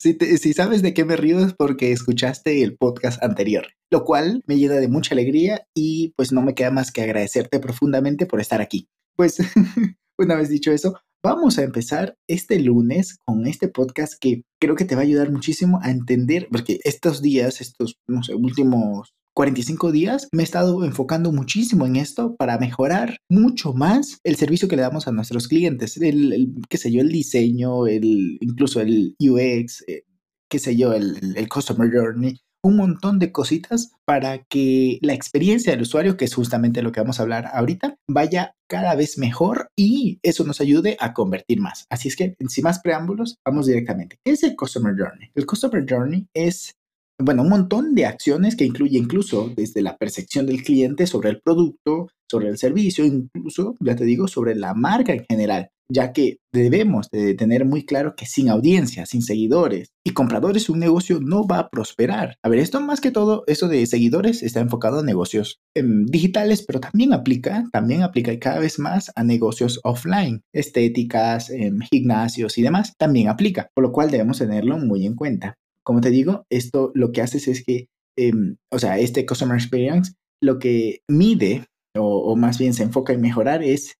Si, sabes de qué me río es porque escuchaste el podcast anterior, lo cual me llena de mucha alegría y pues no me queda más que agradecerte profundamente por estar aquí. Pues una vez dicho eso, vamos a empezar este lunes con este podcast que creo que te va a ayudar muchísimo a entender, porque estos días, estos, no sé, últimos 45 días me he estado enfocando muchísimo en esto para mejorar mucho más el servicio que le damos a nuestros clientes. El, qué sé yo, el diseño, el, incluso el UX, eh, qué sé yo, el, el Customer Journey, un montón de cositas para que la experiencia del usuario, que es justamente lo que vamos a hablar ahorita, vaya cada vez mejor y eso nos ayude a convertir más. Así es que, sin más preámbulos, vamos directamente. ¿Qué es el Customer Journey? El Customer Journey es bueno, un montón de acciones que incluye incluso desde la percepción del cliente sobre el producto, sobre el servicio, incluso, ya te digo, sobre la marca en general, ya que debemos de tener muy claro que sin audiencia, sin seguidores y compradores, un negocio no va a prosperar. A ver, esto más que todo, eso de seguidores está enfocado a negocios em, digitales, pero también aplica, también aplica cada vez más a negocios offline, estéticas, em, gimnasios y demás, también aplica, por lo cual debemos tenerlo muy en cuenta. Como te digo, esto lo que haces es que, em, o sea, este Customer Experience lo que mide, o, más bien se enfoca en mejorar, es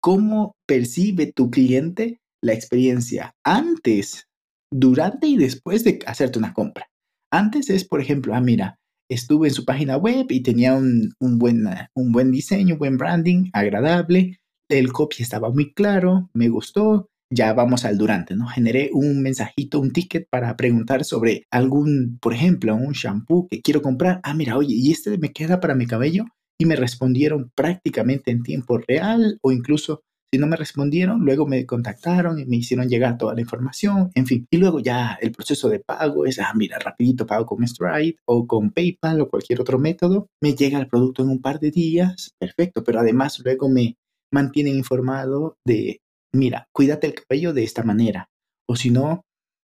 cómo percibe tu cliente la experiencia antes, durante y después de hacerte una compra. Antes es, por ejemplo, ah, mira, estuve en su página web y tenía un, buen, un buen diseño, un buen branding, agradable, el copy estaba muy claro, me gustó, ya vamos al durante, ¿no? Generé un mensajito, un ticket para preguntar sobre algún, por ejemplo, un shampoo que quiero comprar. Ah, mira, oye, ¿y este me queda para mi cabello? Y me respondieron prácticamente en tiempo real o incluso si no me respondieron, luego me contactaron y me hicieron llegar toda la información, en fin. Y luego ya el proceso de pago es, ah, mira, rapidito pago con Stripe o con PayPal o cualquier otro método. Me llega el producto en un par de días, perfecto, pero además luego me mantienen informado de mira, cuídate el cabello de esta manera. O si no,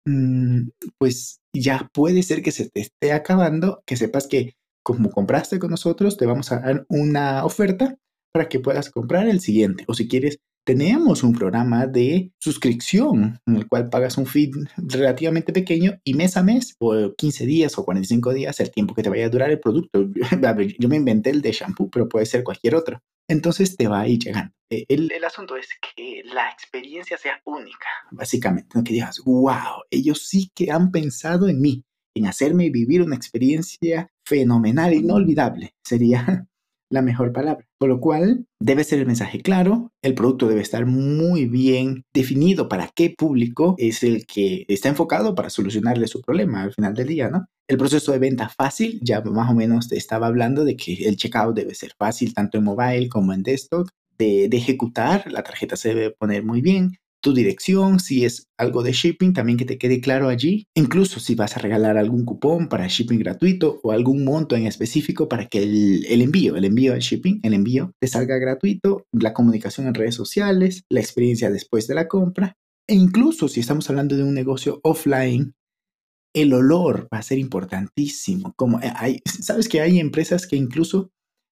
mm, pues ya puede ser que se te esté acabando, que sepas que como compraste con nosotros, te vamos a dar una oferta para que puedas comprar el siguiente. O si quieres, tenemos un programa de suscripción en el cual pagas un feed relativamente pequeño y mes a mes, o 15 días o 45 días, el tiempo que te vaya a durar el producto. Yo me inventé el de shampoo, pero puede ser cualquier otro entonces te va a ir llegando. Eh, el, asunto es que la experiencia sea única, básicamente, que digas, wow, ellos sí que han pensado en mí, en hacerme vivir una experiencia fenomenal, inolvidable, sería la mejor palabra. Por lo cual, debe ser el mensaje claro, el producto debe estar muy bien definido para qué público es el que está enfocado para solucionarle su problema al final del día, ¿no? El proceso de venta fácil, ya más o menos te estaba hablando de que el checkout debe ser fácil tanto en mobile como en desktop, de, ejecutar, la tarjeta se debe poner muy bien, tu dirección, si es algo de shipping, también que te quede claro allí. Incluso si vas a regalar algún cupón para shipping gratuito o algún monto en específico para que el, el envío, el envío del shipping, el envío te salga gratuito, la comunicación en redes sociales, la experiencia después de la compra. E incluso si estamos hablando de un negocio offline, el olor va a ser importantísimo. Hay, sabes que hay empresas que incluso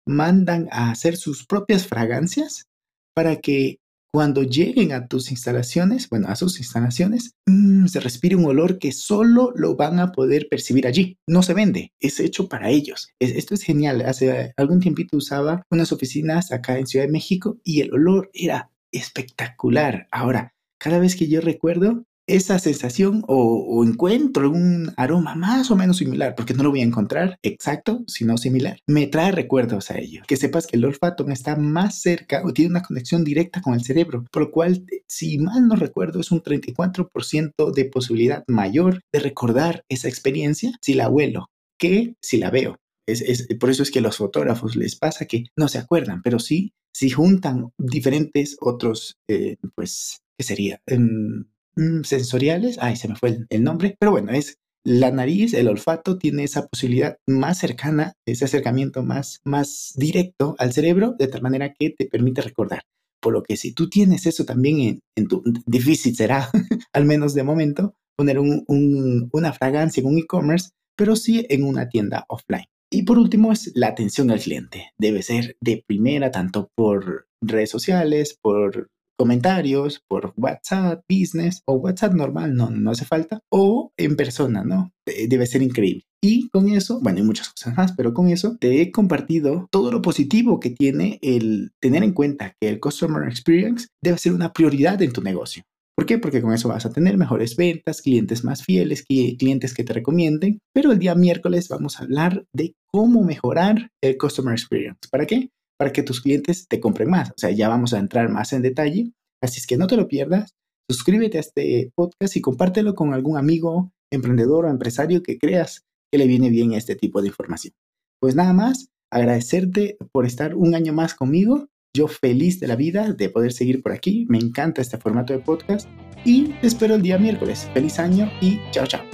mandan a hacer sus propias fragancias para que cuando lleguen a tus instalaciones, bueno, a sus instalaciones, mm, se respire un olor que solo lo van a poder percibir allí. No se vende, es hecho para ellos. esto es genial. Hace algún tiempito usaba unas oficinas acá en Ciudad de México y el olor era espectacular. Ahora, cada vez que yo recuerdo, esa sensación o, encuentro un aroma más o menos similar, porque no lo voy a encontrar exacto, sino similar, me trae recuerdos a ello. Que sepas que el olfato está más cerca o tiene una conexión directa con el cerebro, por lo cual, si mal no recuerdo, es un 34% de posibilidad mayor de recordar esa experiencia si la huelo que si la veo. Es, por eso es que a los fotógrafos les pasa que no se acuerdan, pero sí, si juntan diferentes otros, eh, pues, ¿qué sería? Em, sensoriales, ay, se me fue el, nombre, pero bueno, es la nariz, el olfato tiene esa posibilidad más cercana, ese acercamiento más, más directo al cerebro, de tal manera que te permite recordar. Por lo que si tú tienes eso también en, tu, difícil será, al menos de momento, poner un, un, una fragancia en un e-commerce, pero sí en una tienda offline. Y por último es la atención al cliente. Debe ser de primera, tanto por redes sociales, por comentarios, por WhatsApp Business o WhatsApp normal, no, no hace falta, o en persona, ¿no? Debe ser increíble. Y con eso, bueno, hay muchas cosas más, pero con eso te he compartido todo lo positivo que tiene el tener en cuenta que el Customer Experience debe ser una prioridad en tu negocio. ¿Por qué? Porque con eso vas a tener mejores ventas, clientes más fieles, clientes que te recomienden. Pero el día miércoles vamos a hablar de cómo mejorar el Customer Experience. ¿Para qué? Para que tus clientes te compren más. O sea, ya vamos a entrar más en detalle. Así es que no te lo pierdas. Suscríbete a este podcast y compártelo con algún amigo, emprendedor o empresario que creas que le viene bien este tipo de información. Pues nada más, agradecerte por estar un año más conmigo yo feliz de la vida de poder seguir por aquí. Me encanta este formato de podcast y te espero el día miércoles. Feliz año y chao, chao.